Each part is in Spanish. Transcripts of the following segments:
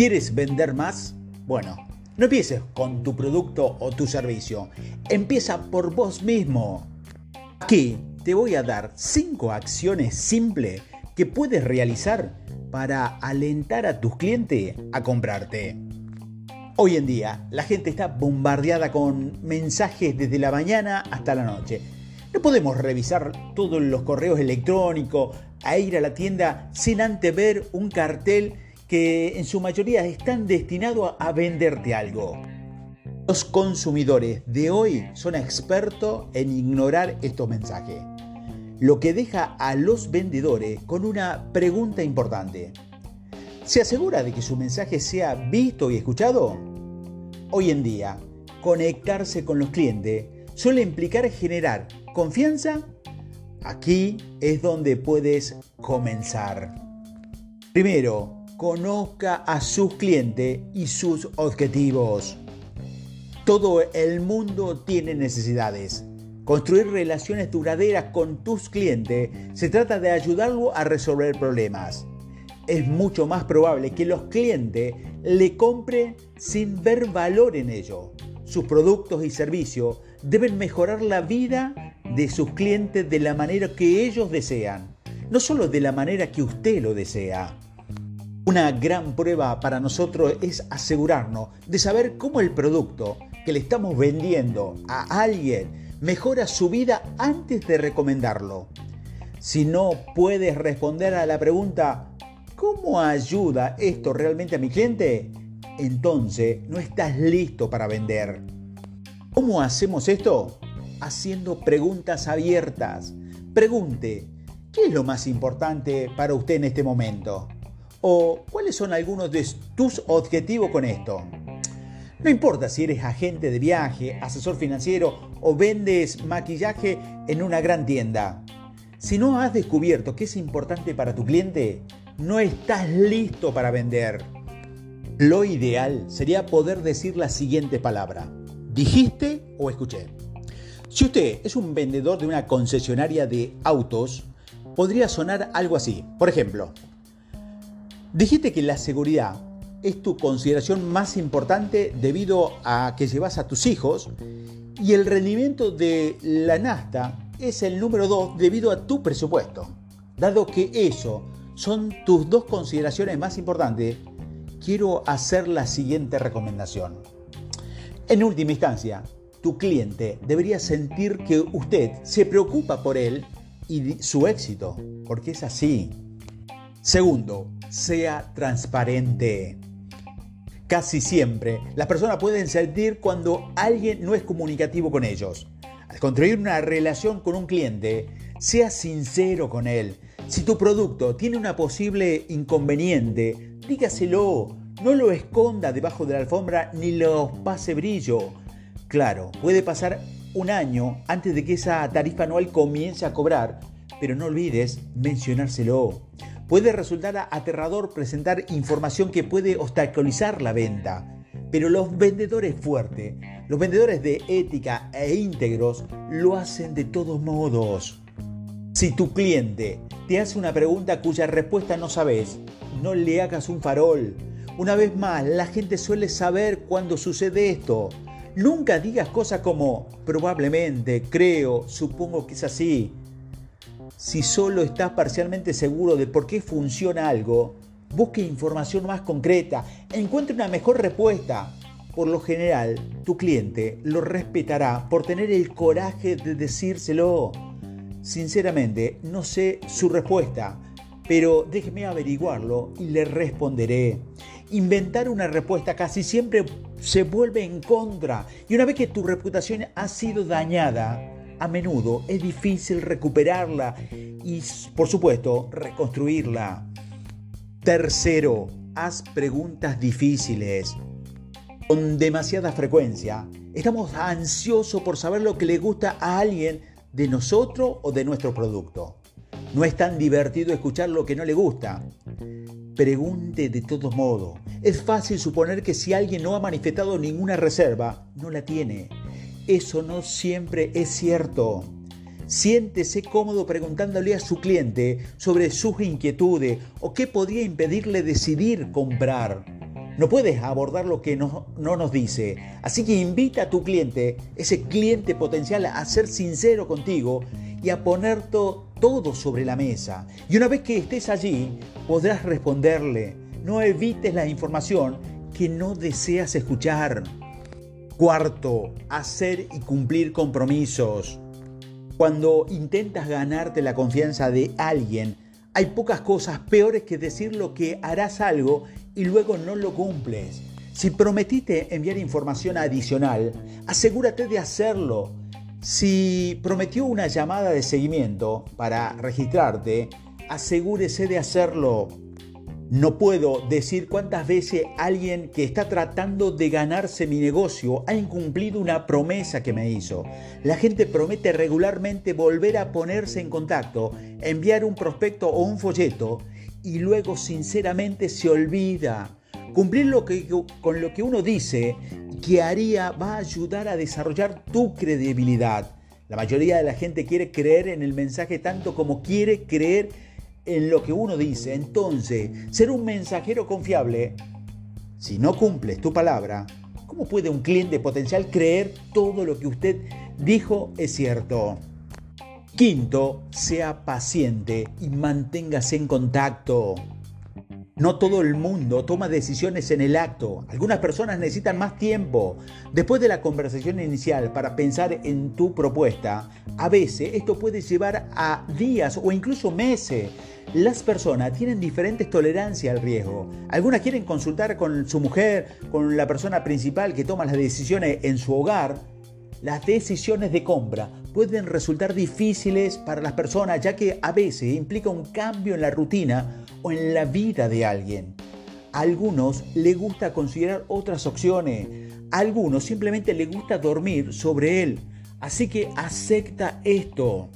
¿Quieres vender más? Bueno, no empieces con tu producto o tu servicio. Empieza por vos mismo. Aquí te voy a dar 5 acciones simples que puedes realizar para alentar a tus clientes a comprarte. Hoy en día la gente está bombardeada con mensajes desde la mañana hasta la noche. No podemos revisar todos los correos electrónicos a ir a la tienda sin antes ver un cartel que en su mayoría están destinados a venderte algo. Los consumidores de hoy son expertos en ignorar estos mensajes, lo que deja a los vendedores con una pregunta importante. ¿Se asegura de que su mensaje sea visto y escuchado? Hoy en día, conectarse con los clientes suele implicar generar confianza. Aquí es donde puedes comenzar. Primero, conozca a sus clientes y sus objetivos. Todo el mundo tiene necesidades. Construir relaciones duraderas con tus clientes se trata de ayudarlo a resolver problemas. Es mucho más probable que los clientes le compren sin ver valor en ello. Sus productos y servicios deben mejorar la vida de sus clientes de la manera que ellos desean, no solo de la manera que usted lo desea. Una gran prueba para nosotros es asegurarnos de saber cómo el producto que le estamos vendiendo a alguien mejora su vida antes de recomendarlo. Si no puedes responder a la pregunta, ¿cómo ayuda esto realmente a mi cliente? Entonces no estás listo para vender. ¿Cómo hacemos esto? Haciendo preguntas abiertas. Pregunte, ¿qué es lo más importante para usted en este momento? ¿O cuáles son algunos de tus objetivos con esto? No importa si eres agente de viaje, asesor financiero o vendes maquillaje en una gran tienda. Si no has descubierto qué es importante para tu cliente, no estás listo para vender. Lo ideal sería poder decir la siguiente palabra. ¿Dijiste o escuché? Si usted es un vendedor de una concesionaria de autos, podría sonar algo así. Por ejemplo, Dijiste que la seguridad es tu consideración más importante debido a que llevas a tus hijos y el rendimiento de la Nasta es el número 2 debido a tu presupuesto. Dado que eso son tus dos consideraciones más importantes, quiero hacer la siguiente recomendación. En última instancia, tu cliente debería sentir que usted se preocupa por él y su éxito, porque es así. Segundo, sea transparente. Casi siempre las personas pueden sentir cuando alguien no es comunicativo con ellos. Al construir una relación con un cliente, sea sincero con él. Si tu producto tiene una posible inconveniente, dígaselo. No lo esconda debajo de la alfombra ni lo pase brillo. Claro, puede pasar un año antes de que esa tarifa anual comience a cobrar, pero no olvides mencionárselo. Puede resultar aterrador presentar información que puede obstaculizar la venta, pero los vendedores fuertes, los vendedores de ética e íntegros, lo hacen de todos modos. Si tu cliente te hace una pregunta cuya respuesta no sabes, no le hagas un farol. Una vez más, la gente suele saber cuando sucede esto. Nunca digas cosas como probablemente, creo, supongo que es así. Si solo estás parcialmente seguro de por qué funciona algo, busque información más concreta, encuentre una mejor respuesta. Por lo general, tu cliente lo respetará por tener el coraje de decírselo. Sinceramente, no sé su respuesta, pero déjeme averiguarlo y le responderé. Inventar una respuesta casi siempre se vuelve en contra y una vez que tu reputación ha sido dañada, a menudo es difícil recuperarla y, por supuesto, reconstruirla. Tercero, haz preguntas difíciles. Con demasiada frecuencia, estamos ansiosos por saber lo que le gusta a alguien de nosotros o de nuestro producto. No es tan divertido escuchar lo que no le gusta. Pregunte de todos modos. Es fácil suponer que si alguien no ha manifestado ninguna reserva, no la tiene. Eso no siempre es cierto. Siéntese cómodo preguntándole a su cliente sobre sus inquietudes o qué podría impedirle decidir comprar. No puedes abordar lo que no, no, nos dice. Así que invita a tu cliente, ese cliente potencial, a ser sincero contigo y a poner todo sobre la mesa. Y una vez que estés allí, podrás responderle. No evites la información que no deseas escuchar. Cuarto, hacer y cumplir compromisos. Cuando intentas ganarte la confianza de alguien, hay pocas cosas peores que decir lo que harás algo y luego no lo cumples. Si prometiste enviar información adicional, asegúrate de hacerlo. Si prometió una llamada de seguimiento para registrarte, asegúrese de hacerlo. No puedo decir cuántas veces alguien que está tratando de ganarse mi negocio ha incumplido una promesa que me hizo. La gente promete regularmente volver a ponerse en contacto, enviar un prospecto o un folleto y luego sinceramente se olvida. Cumplir lo que, con lo que uno dice que haría va a ayudar a desarrollar tu credibilidad. La mayoría de la gente quiere creer en el mensaje tanto como quiere creer en lo que uno dice. Entonces, ser un mensajero confiable, si no cumples tu palabra, ¿cómo puede un cliente potencial creer todo lo que usted dijo es cierto? Quinto, sea paciente y manténgase en contacto. No todo el mundo toma decisiones en el acto. Algunas personas necesitan más tiempo. Después de la conversación inicial para pensar en tu propuesta, a veces esto puede llevar a días o incluso meses. Las personas tienen diferentes tolerancias al riesgo. Algunas quieren consultar con su mujer, con la persona principal que toma las decisiones en su hogar. Las decisiones de compra pueden resultar difíciles para las personas ya que a veces implica un cambio en la rutina o en la vida de alguien. A algunos les gusta considerar otras opciones, a algunos simplemente les gusta dormir sobre él. Así que acepta esto.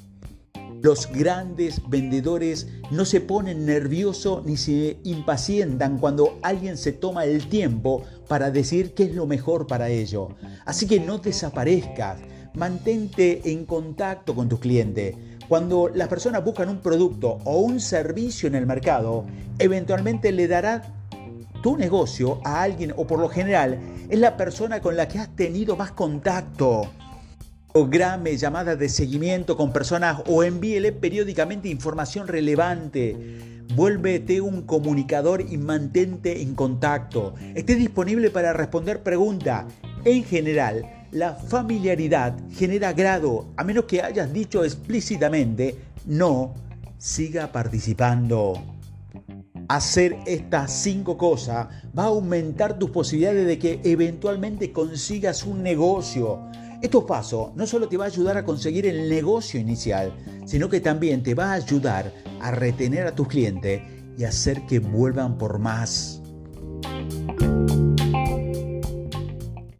Los grandes vendedores no se ponen nerviosos ni se impacientan cuando alguien se toma el tiempo para decir qué es lo mejor para ellos. Así que no desaparezcas, mantente en contacto con tus clientes. Cuando las personas buscan un producto o un servicio en el mercado, eventualmente le dará tu negocio a alguien o por lo general es la persona con la que has tenido más contacto. Programe llamadas de seguimiento con personas o envíele periódicamente información relevante. Vuélvete un comunicador y mantente en contacto. Esté disponible para responder preguntas. En general, la familiaridad genera grado, a menos que hayas dicho explícitamente, no, siga participando. Hacer estas cinco cosas va a aumentar tus posibilidades de que eventualmente consigas un negocio. Estos pasos no solo te va a ayudar a conseguir el negocio inicial, sino que también te va a ayudar a retener a tus clientes y hacer que vuelvan por más.